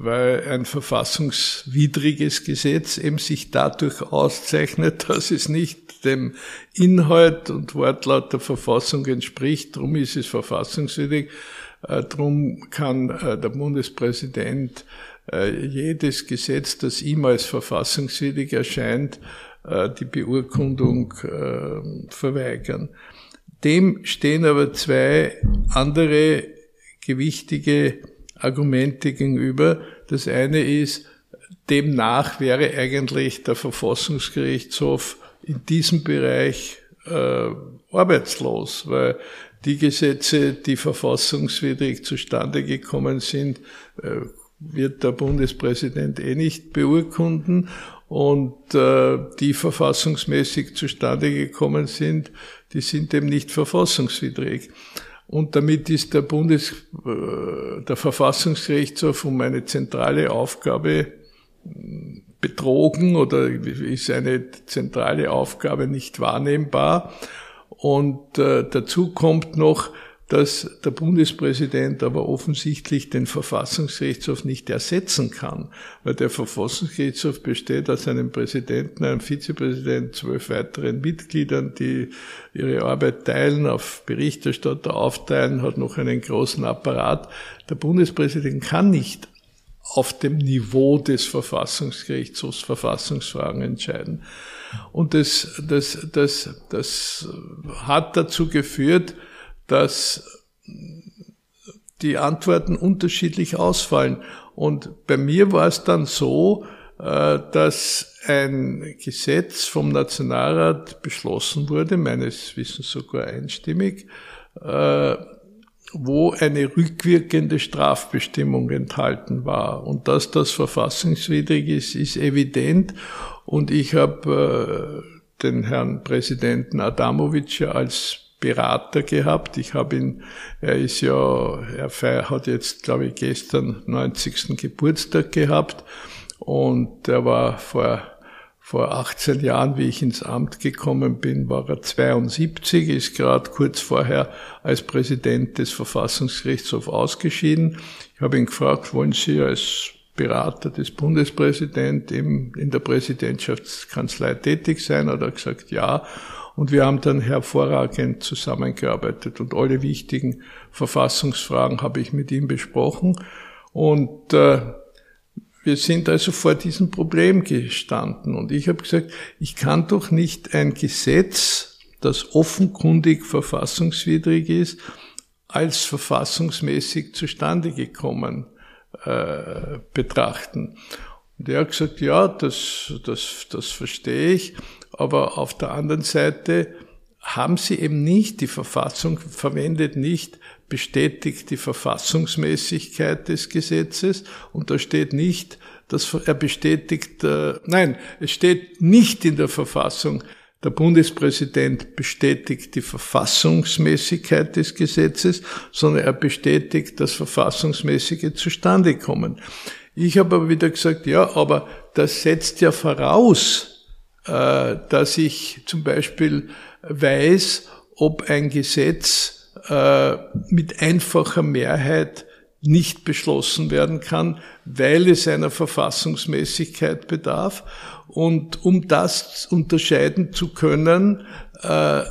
weil ein verfassungswidriges Gesetz eben sich dadurch auszeichnet, dass es nicht dem Inhalt und Wortlaut der Verfassung entspricht. Darum ist es verfassungswidrig. Äh, Darum kann äh, der Bundespräsident jedes Gesetz, das ihm als verfassungswidrig erscheint, die Beurkundung verweigern. Dem stehen aber zwei andere gewichtige Argumente gegenüber. Das eine ist, demnach wäre eigentlich der Verfassungsgerichtshof in diesem Bereich äh, arbeitslos, weil die Gesetze, die verfassungswidrig zustande gekommen sind, äh, wird der Bundespräsident eh nicht beurkunden und äh, die verfassungsmäßig zustande gekommen sind, die sind eben nicht verfassungswidrig. Und damit ist der Bundes, äh, der Verfassungsgerichtshof um eine zentrale Aufgabe betrogen oder ist eine zentrale Aufgabe nicht wahrnehmbar. Und äh, dazu kommt noch, dass der Bundespräsident aber offensichtlich den Verfassungsgerichtshof nicht ersetzen kann, weil der Verfassungsgerichtshof besteht aus einem Präsidenten, einem Vizepräsidenten, zwölf weiteren Mitgliedern, die ihre Arbeit teilen, auf Berichterstatter aufteilen, hat noch einen großen Apparat. Der Bundespräsident kann nicht auf dem Niveau des Verfassungsgerichtshofs Verfassungsfragen entscheiden. Und das, das, das, das hat dazu geführt, dass die Antworten unterschiedlich ausfallen. Und bei mir war es dann so, äh, dass ein Gesetz vom Nationalrat beschlossen wurde, meines Wissens sogar einstimmig, äh, wo eine rückwirkende Strafbestimmung enthalten war. Und dass das verfassungswidrig ist, ist evident. Und ich habe äh, den Herrn Präsidenten Adamovic ja als Berater gehabt. Ich habe ihn, er ist ja, er hat jetzt, glaube ich, gestern 90. Geburtstag gehabt und er war vor, vor 18 Jahren, wie ich ins Amt gekommen bin, war er 72, ist gerade kurz vorher als Präsident des Verfassungsgerichtshofs ausgeschieden. Ich habe ihn gefragt, wollen Sie als Berater des Bundespräsidenten in der Präsidentschaftskanzlei tätig sein? Hat er gesagt, ja. Und wir haben dann hervorragend zusammengearbeitet und alle wichtigen Verfassungsfragen habe ich mit ihm besprochen. Und äh, wir sind also vor diesem Problem gestanden. Und ich habe gesagt, ich kann doch nicht ein Gesetz, das offenkundig verfassungswidrig ist, als verfassungsmäßig zustande gekommen äh, betrachten. Und er hat gesagt, ja, das, das, das verstehe ich, aber auf der anderen Seite haben sie eben nicht, die Verfassung verwendet nicht bestätigt die Verfassungsmäßigkeit des Gesetzes und da steht nicht, dass er bestätigt, äh, nein, es steht nicht in der Verfassung, der Bundespräsident bestätigt die Verfassungsmäßigkeit des Gesetzes, sondern er bestätigt das verfassungsmäßige Zustandekommen. Ich habe aber wieder gesagt, ja, aber das setzt ja voraus, dass ich zum Beispiel weiß, ob ein Gesetz äh, mit einfacher Mehrheit nicht beschlossen werden kann, weil es einer Verfassungsmäßigkeit bedarf. Und um das unterscheiden zu können, äh,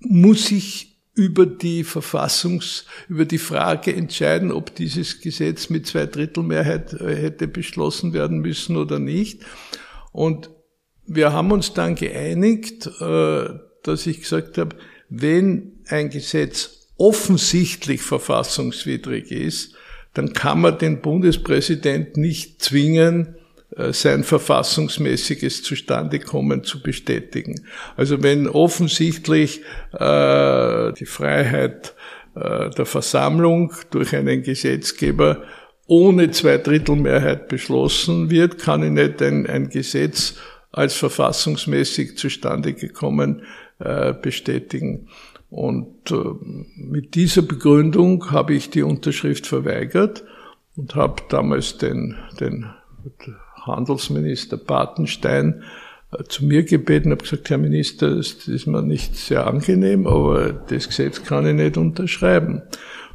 muss ich über die Verfassungs, über die Frage entscheiden, ob dieses Gesetz mit Zweidrittelmehrheit äh, hätte beschlossen werden müssen oder nicht. Und wir haben uns dann geeinigt, äh, dass ich gesagt habe, wenn ein Gesetz offensichtlich verfassungswidrig ist, dann kann man den Bundespräsident nicht zwingen, äh, sein verfassungsmäßiges Zustandekommen zu bestätigen. Also wenn offensichtlich äh, die Freiheit der Versammlung durch einen Gesetzgeber ohne Zweidrittelmehrheit beschlossen wird, kann ich nicht ein, ein Gesetz als verfassungsmäßig zustande gekommen äh, bestätigen. Und äh, mit dieser Begründung habe ich die Unterschrift verweigert und habe damals den, den Handelsminister Bartenstein äh, zu mir gebeten, habe gesagt, Herr Minister, das ist mir nicht sehr angenehm, aber das Gesetz kann ich nicht unterschreiben.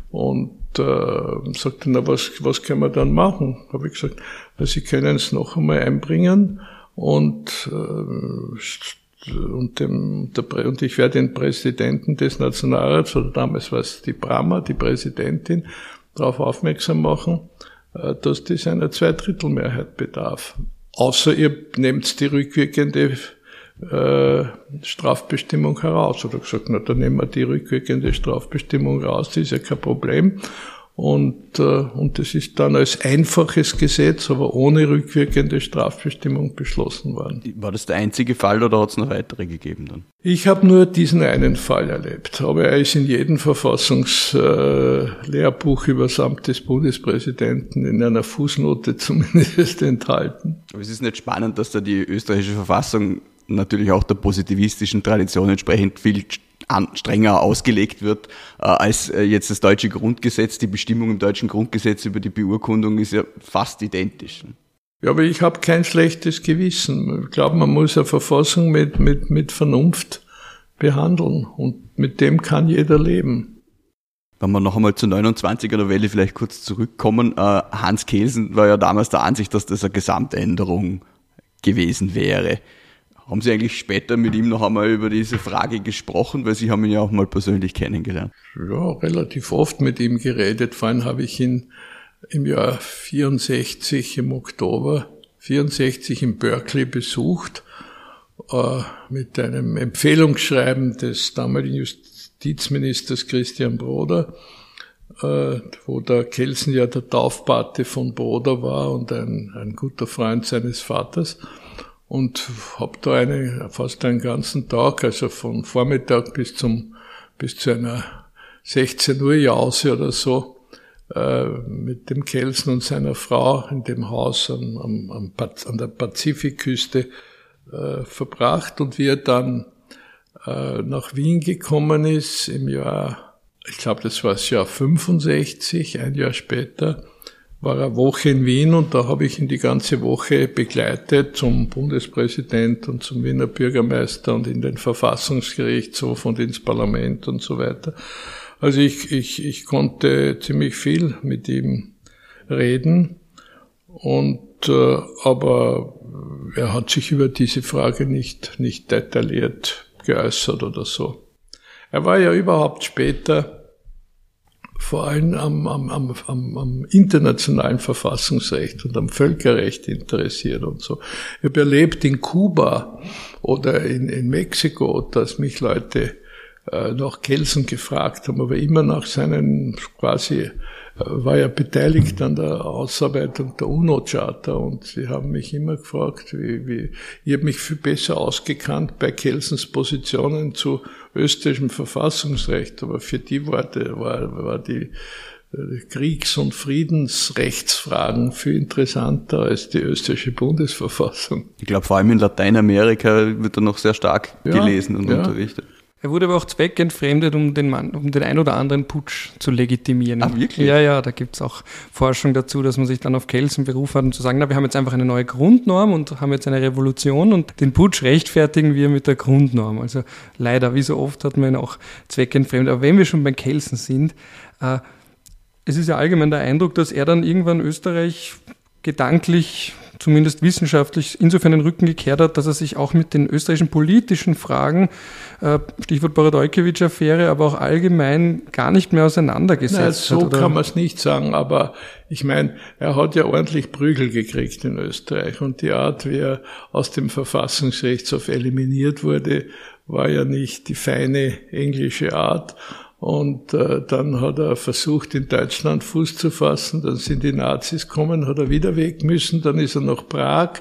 Und äh, sagte, na, was, was können wir dann machen? Habe ich gesagt, Sie können es noch einmal einbringen und, äh, und, dem, der, und ich werde den Präsidenten des Nationalrats, oder damals war es die Brahma, die Präsidentin, darauf aufmerksam machen, äh, dass das einer Zweidrittelmehrheit bedarf. Außer ihr nehmt die rückwirkende äh, Strafbestimmung heraus. Oder gesagt, na, dann nehmen wir die rückwirkende Strafbestimmung raus, das ist ja kein Problem. Und, äh, und das ist dann als einfaches Gesetz, aber ohne rückwirkende Strafbestimmung beschlossen worden.
War das der einzige Fall oder hat es noch weitere gegeben dann?
Ich habe nur diesen einen Fall erlebt, aber er ist in jedem Verfassungslehrbuch äh, über Samt des Bundespräsidenten in einer Fußnote zumindest enthalten.
Aber es ist nicht spannend, dass da die österreichische Verfassung natürlich auch der positivistischen Tradition entsprechend viel strenger ausgelegt wird äh, als äh, jetzt das deutsche Grundgesetz. Die Bestimmung im deutschen Grundgesetz über die Beurkundung ist ja fast identisch.
Ja, aber ich habe kein schlechtes Gewissen. Ich glaube, man muss eine Verfassung mit, mit, mit Vernunft behandeln und mit dem kann jeder leben.
Wenn wir noch einmal zur 29er Novelle vielleicht kurz zurückkommen, äh, Hans Kelsen war ja damals der Ansicht, dass das eine Gesamtänderung gewesen wäre. Haben Sie eigentlich später mit ihm noch einmal über diese Frage gesprochen, weil Sie haben ihn ja auch mal persönlich kennengelernt?
Ja, relativ oft mit ihm geredet. Vor allem habe ich ihn im Jahr 64 im Oktober 64 in Berkeley besucht äh, mit einem Empfehlungsschreiben des damaligen Justizministers Christian Broder, äh, wo der Kelsen ja der Taufpate von Broder war und ein, ein guter Freund seines Vaters und habe da eine, fast einen ganzen Tag, also von Vormittag bis zum bis zu einer 16 Uhr Jause oder so, äh, mit dem Kelsen und seiner Frau in dem Haus am, am, am, an der Pazifikküste äh, verbracht. Und wie er dann äh, nach Wien gekommen ist im Jahr, ich glaube, das war das Jahr 65, ein Jahr später, war eine Woche in Wien und da habe ich ihn die ganze Woche begleitet zum Bundespräsident und zum Wiener Bürgermeister und in den Verfassungsgerichtshof und ins Parlament und so weiter. Also ich, ich, ich konnte ziemlich viel mit ihm reden und äh, aber er hat sich über diese Frage nicht, nicht detailliert geäußert oder so. Er war ja überhaupt später vor allem am, am, am, am, internationalen Verfassungsrecht und am Völkerrecht interessiert und so. Ich habe erlebt in Kuba oder in, in Mexiko, dass mich Leute äh, nach Kelsen gefragt haben, aber immer nach seinen quasi war ja beteiligt an der Ausarbeitung der UNO-Charta und sie haben mich immer gefragt, wie, wie ich habe mich viel besser ausgekannt bei Kelsens Positionen zu österreichischem Verfassungsrecht, aber für die Worte war, war die äh, Kriegs- und Friedensrechtsfragen viel interessanter als die österreichische Bundesverfassung.
Ich glaube, vor allem in Lateinamerika wird er noch sehr stark ja, gelesen und ja. unterrichtet.
Er wurde aber auch zweckentfremdet, um den, Mann, um den ein oder anderen Putsch zu legitimieren.
Ah, wirklich?
Ja, ja, da gibt's auch Forschung dazu, dass man sich dann auf Kelsen berufen hat, um zu sagen, na, wir haben jetzt einfach eine neue Grundnorm und haben jetzt eine Revolution und den Putsch rechtfertigen wir mit der Grundnorm. Also leider, wie so oft hat man ihn auch zweckentfremdet. Aber wenn wir schon bei Kelsen sind, äh, es ist ja allgemein der Eindruck, dass er dann irgendwann Österreich gedanklich zumindest wissenschaftlich insofern den Rücken gekehrt hat, dass er sich auch mit den österreichischen politischen Fragen, äh, Stichwort Borodojkovic-Affäre, aber auch allgemein gar nicht mehr auseinandergesetzt
Nein,
so
hat. So kann man es nicht sagen, aber ich meine, er hat ja ordentlich Prügel gekriegt in Österreich und die Art, wie er aus dem Verfassungsrechtshof eliminiert wurde, war ja nicht die feine englische Art. Und äh, dann hat er versucht, in Deutschland Fuß zu fassen. Dann sind die Nazis gekommen, hat er wieder weg müssen. Dann ist er nach Prag,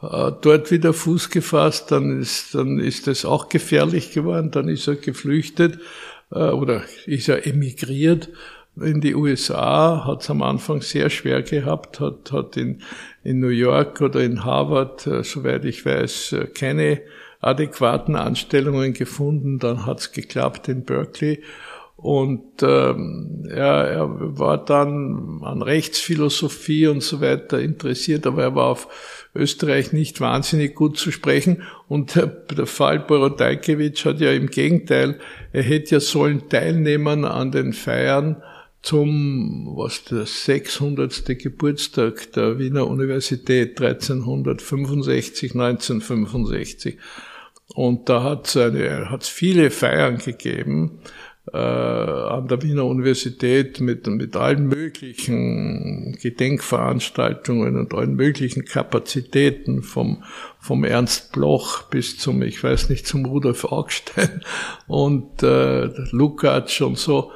äh, dort wieder Fuß gefasst. Dann ist, dann ist es auch gefährlich geworden. Dann ist er geflüchtet äh, oder ist er emigriert in die USA. Hat es am Anfang sehr schwer gehabt. Hat, hat in, in New York oder in Harvard, äh, soweit ich weiß, äh, keine adäquaten Anstellungen gefunden. Dann hat es geklappt in Berkeley. Und ähm, er, er war dann an Rechtsphilosophie und so weiter interessiert, aber er war auf Österreich nicht wahnsinnig gut zu sprechen. Und der, der Fall Borodajkiewicz hat ja im Gegenteil, er hätte ja sollen teilnehmen an den Feiern zum, was der 600. Geburtstag der Wiener Universität 1365, 1965. Und da hat es viele Feiern gegeben äh, an der Wiener Universität mit, mit allen möglichen Gedenkveranstaltungen und allen möglichen Kapazitäten vom, vom Ernst Bloch bis zum, ich weiß nicht, zum Rudolf Augstein und äh, Lukács und so.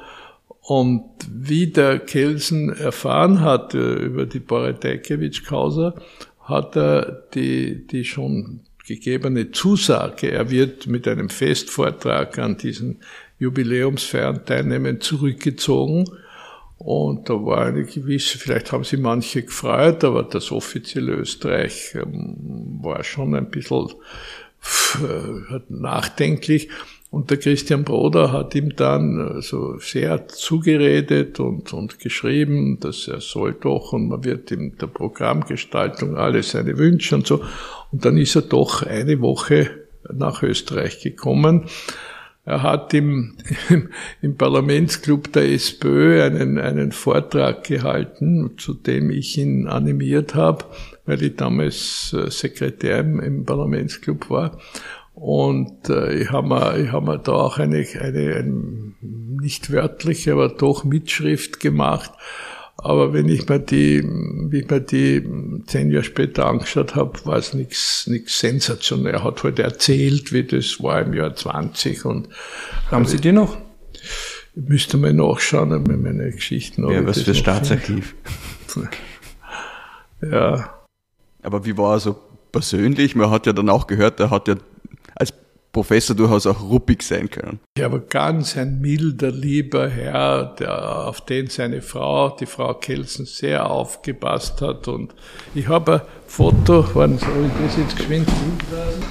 Und wie der Kelsen erfahren hat äh, über die Borodajkiewicz-Causa, hat er die, die schon gegebene Zusage, er wird mit einem Festvortrag an diesen Jubiläumsfeiern teilnehmen, zurückgezogen. Und da war eine gewisse, vielleicht haben sie manche gefreut, aber das offizielle Österreich ähm, war schon ein bisschen äh, nachdenklich. Und der Christian Broder hat ihm dann so sehr zugeredet und, und geschrieben, dass er soll doch und man wird ihm der Programmgestaltung alle seine Wünsche und so. Und dann ist er doch eine Woche nach Österreich gekommen. Er hat im, im, Parlamentsclub der SPÖ einen, einen Vortrag gehalten, zu dem ich ihn animiert habe, weil ich damals äh, Sekretär im, im Parlamentsclub war. Und äh, ich habe mir, hab mir da auch eine, eine, eine nicht wörtliche, aber doch Mitschrift gemacht aber wenn ich mir die, wie ich mir die zehn Jahre später angeschaut habe, war es nichts nichts sensationell. Er hat halt erzählt, wie das war im Jahr 20 und
haben Sie die noch?
Ich müsste mal nachschauen, meine Geschichten.
Ja, was fürs Staatsarchiv.
ja.
Aber wie war er so persönlich? Man hat ja dann auch gehört, er hat ja Professor durchaus auch ruppig sein können.
Er war ganz ein milder, lieber Herr, der, auf den seine Frau, die Frau Kelsen, sehr aufgepasst hat. Und ich habe ein Foto, wann soll ich das jetzt geschwind hintragen?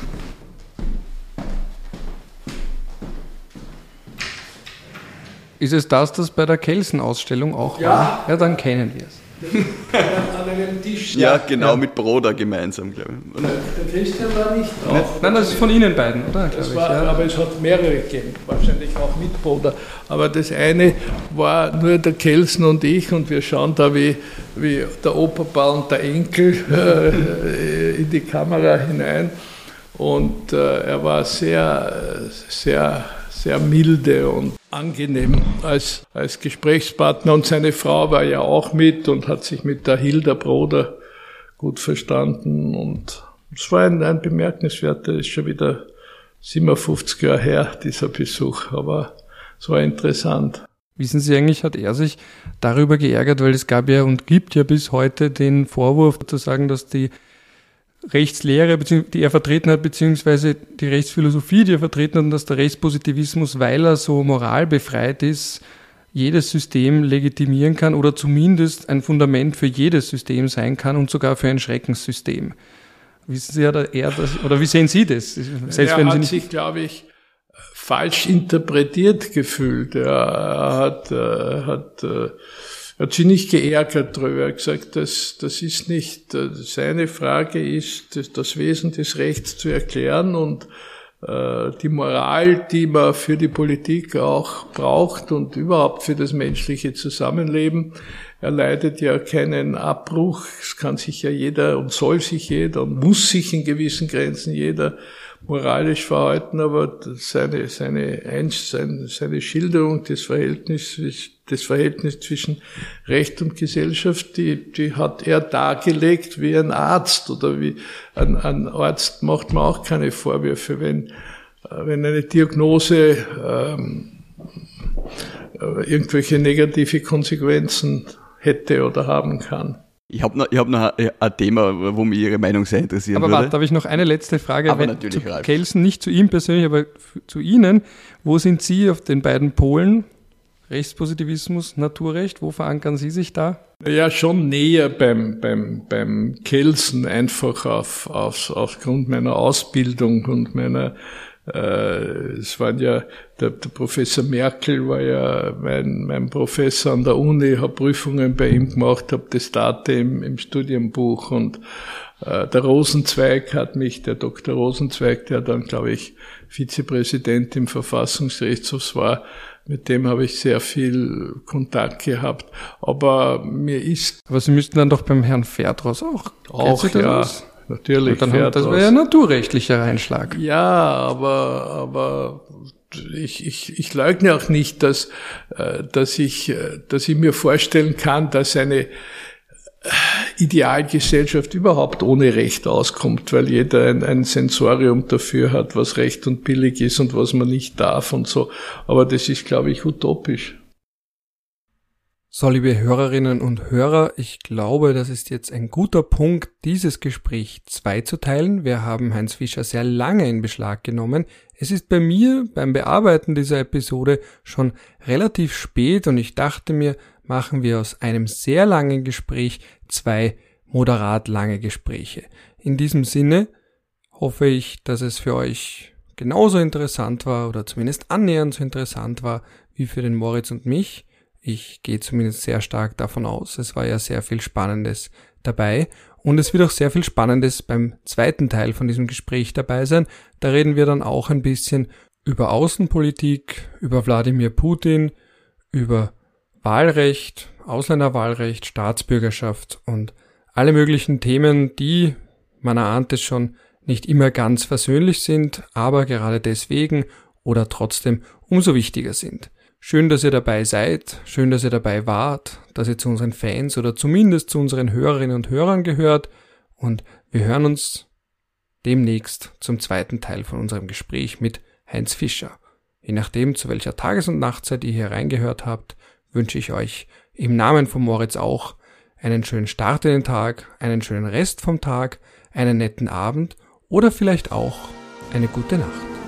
Ist es das, das bei der Kelsen-Ausstellung auch ja. war? Ja, dann kennen wir es
an einem Tisch. Ja, genau, ja. mit Broder gemeinsam, glaube ich.
Der, Christian war nicht drauf.
Nein, das ist von Ihnen beiden, oder?
Das war, ja. Aber es hat mehrere gegeben, wahrscheinlich auch mit Broder. Aber das eine war nur der Kelsen und ich und wir schauen da wie, wie der Opa und der Enkel äh, in die Kamera hinein. Und äh, er war sehr, sehr sehr milde und angenehm als, als Gesprächspartner. Und seine Frau war ja auch mit und hat sich mit der Hilda Broder gut verstanden. Und es war ein, ein bemerkenswerter, ist schon wieder 57 Jahre her, dieser Besuch, aber es war interessant.
Wissen Sie eigentlich, hat er sich darüber geärgert, weil es gab ja und gibt ja bis heute den Vorwurf zu sagen, dass die Rechtslehre, die er vertreten hat, beziehungsweise die Rechtsphilosophie, die er vertreten hat, und dass der Rechtspositivismus, weil er so moralbefreit ist, jedes System legitimieren kann oder zumindest ein Fundament für jedes System sein kann und sogar für ein Schreckenssystem. Wissen Sie, oder, er das, oder wie sehen Sie das?
Selbst er wenn hat sich, glaube ich, falsch interpretiert gefühlt. Er hat, er hat, er hat sich nicht geärgert darüber. Er hat gesagt, das, das ist nicht, seine Frage ist, das, das Wesen des Rechts zu erklären und äh, die Moral, die man für die Politik auch braucht und überhaupt für das menschliche Zusammenleben, erleidet ja keinen Abbruch. Es kann sich ja jeder und soll sich jeder und muss sich in gewissen Grenzen jeder moralisch verhalten, aber seine, seine, seine, seine Schilderung des Verhältnisses, des Verhältnisses zwischen Recht und Gesellschaft, die, die hat er dargelegt wie ein Arzt oder wie ein, ein Arzt macht man auch keine Vorwürfe, wenn, wenn eine Diagnose ähm, äh, irgendwelche negative Konsequenzen hätte oder haben kann.
Ich habe noch, ich hab noch ein Thema, wo mich Ihre Meinung sehr interessieren
aber
würde.
Aber warte, habe ich noch eine letzte Frage.
Aber Wenn, natürlich, zu
Ralf. Kelsen, nicht zu ihm persönlich, aber zu Ihnen. Wo sind Sie auf den beiden Polen? Rechtspositivismus, Naturrecht, wo verankern Sie sich da?
Ja, schon näher beim, beim, beim Kelsen, einfach auf, auf, aufgrund meiner Ausbildung und meiner äh, es waren ja, der, der, Professor Merkel war ja mein, mein Professor an der Uni, habe Prüfungen bei ihm gemacht, habe das Date im, im Studienbuch und äh, der Rosenzweig hat mich, der Dr. Rosenzweig, der dann, glaube ich, Vizepräsident im Verfassungsgerichtshof war, mit dem habe ich sehr viel Kontakt gehabt. Aber mir ist.
Aber Sie müssten dann doch beim Herrn Ferdros auch.
Auch, ja. Aus? Natürlich.
Dann haben, das wäre ja naturrechtlicher Einschlag.
Ja, aber, aber ich, ich, ich leugne auch nicht, dass, äh, dass, ich, äh, dass ich mir vorstellen kann, dass eine äh, Idealgesellschaft überhaupt ohne Recht auskommt, weil jeder ein, ein Sensorium dafür hat, was recht und billig ist und was man nicht darf und so. Aber das ist, glaube ich, utopisch.
So, liebe Hörerinnen und Hörer, ich glaube, das ist jetzt ein guter Punkt, dieses Gespräch zweizuteilen. Wir haben Heinz Fischer sehr lange in Beschlag genommen. Es ist bei mir beim Bearbeiten dieser Episode schon relativ spät und ich dachte mir, machen wir aus einem sehr langen Gespräch zwei moderat lange Gespräche. In diesem Sinne hoffe ich, dass es für euch genauso interessant war oder zumindest annähernd so interessant war wie für den Moritz und mich. Ich gehe zumindest sehr stark davon aus. Es war ja sehr viel Spannendes dabei. Und es wird auch sehr viel Spannendes beim zweiten Teil von diesem Gespräch dabei sein. Da reden wir dann auch ein bisschen über Außenpolitik, über Wladimir Putin, über Wahlrecht, Ausländerwahlrecht, Staatsbürgerschaft und alle möglichen Themen, die, man erahnt es schon, nicht immer ganz versöhnlich sind, aber gerade deswegen oder trotzdem umso wichtiger sind. Schön, dass ihr dabei seid, schön, dass ihr dabei wart, dass ihr zu unseren Fans oder zumindest zu unseren Hörerinnen und Hörern gehört und wir hören uns demnächst zum zweiten Teil von unserem Gespräch mit Heinz Fischer. Je nachdem, zu welcher Tages- und Nachtzeit ihr hier reingehört habt, wünsche ich euch im Namen von Moritz auch einen schönen Start in den Tag, einen schönen Rest vom Tag, einen netten Abend oder vielleicht auch eine gute Nacht.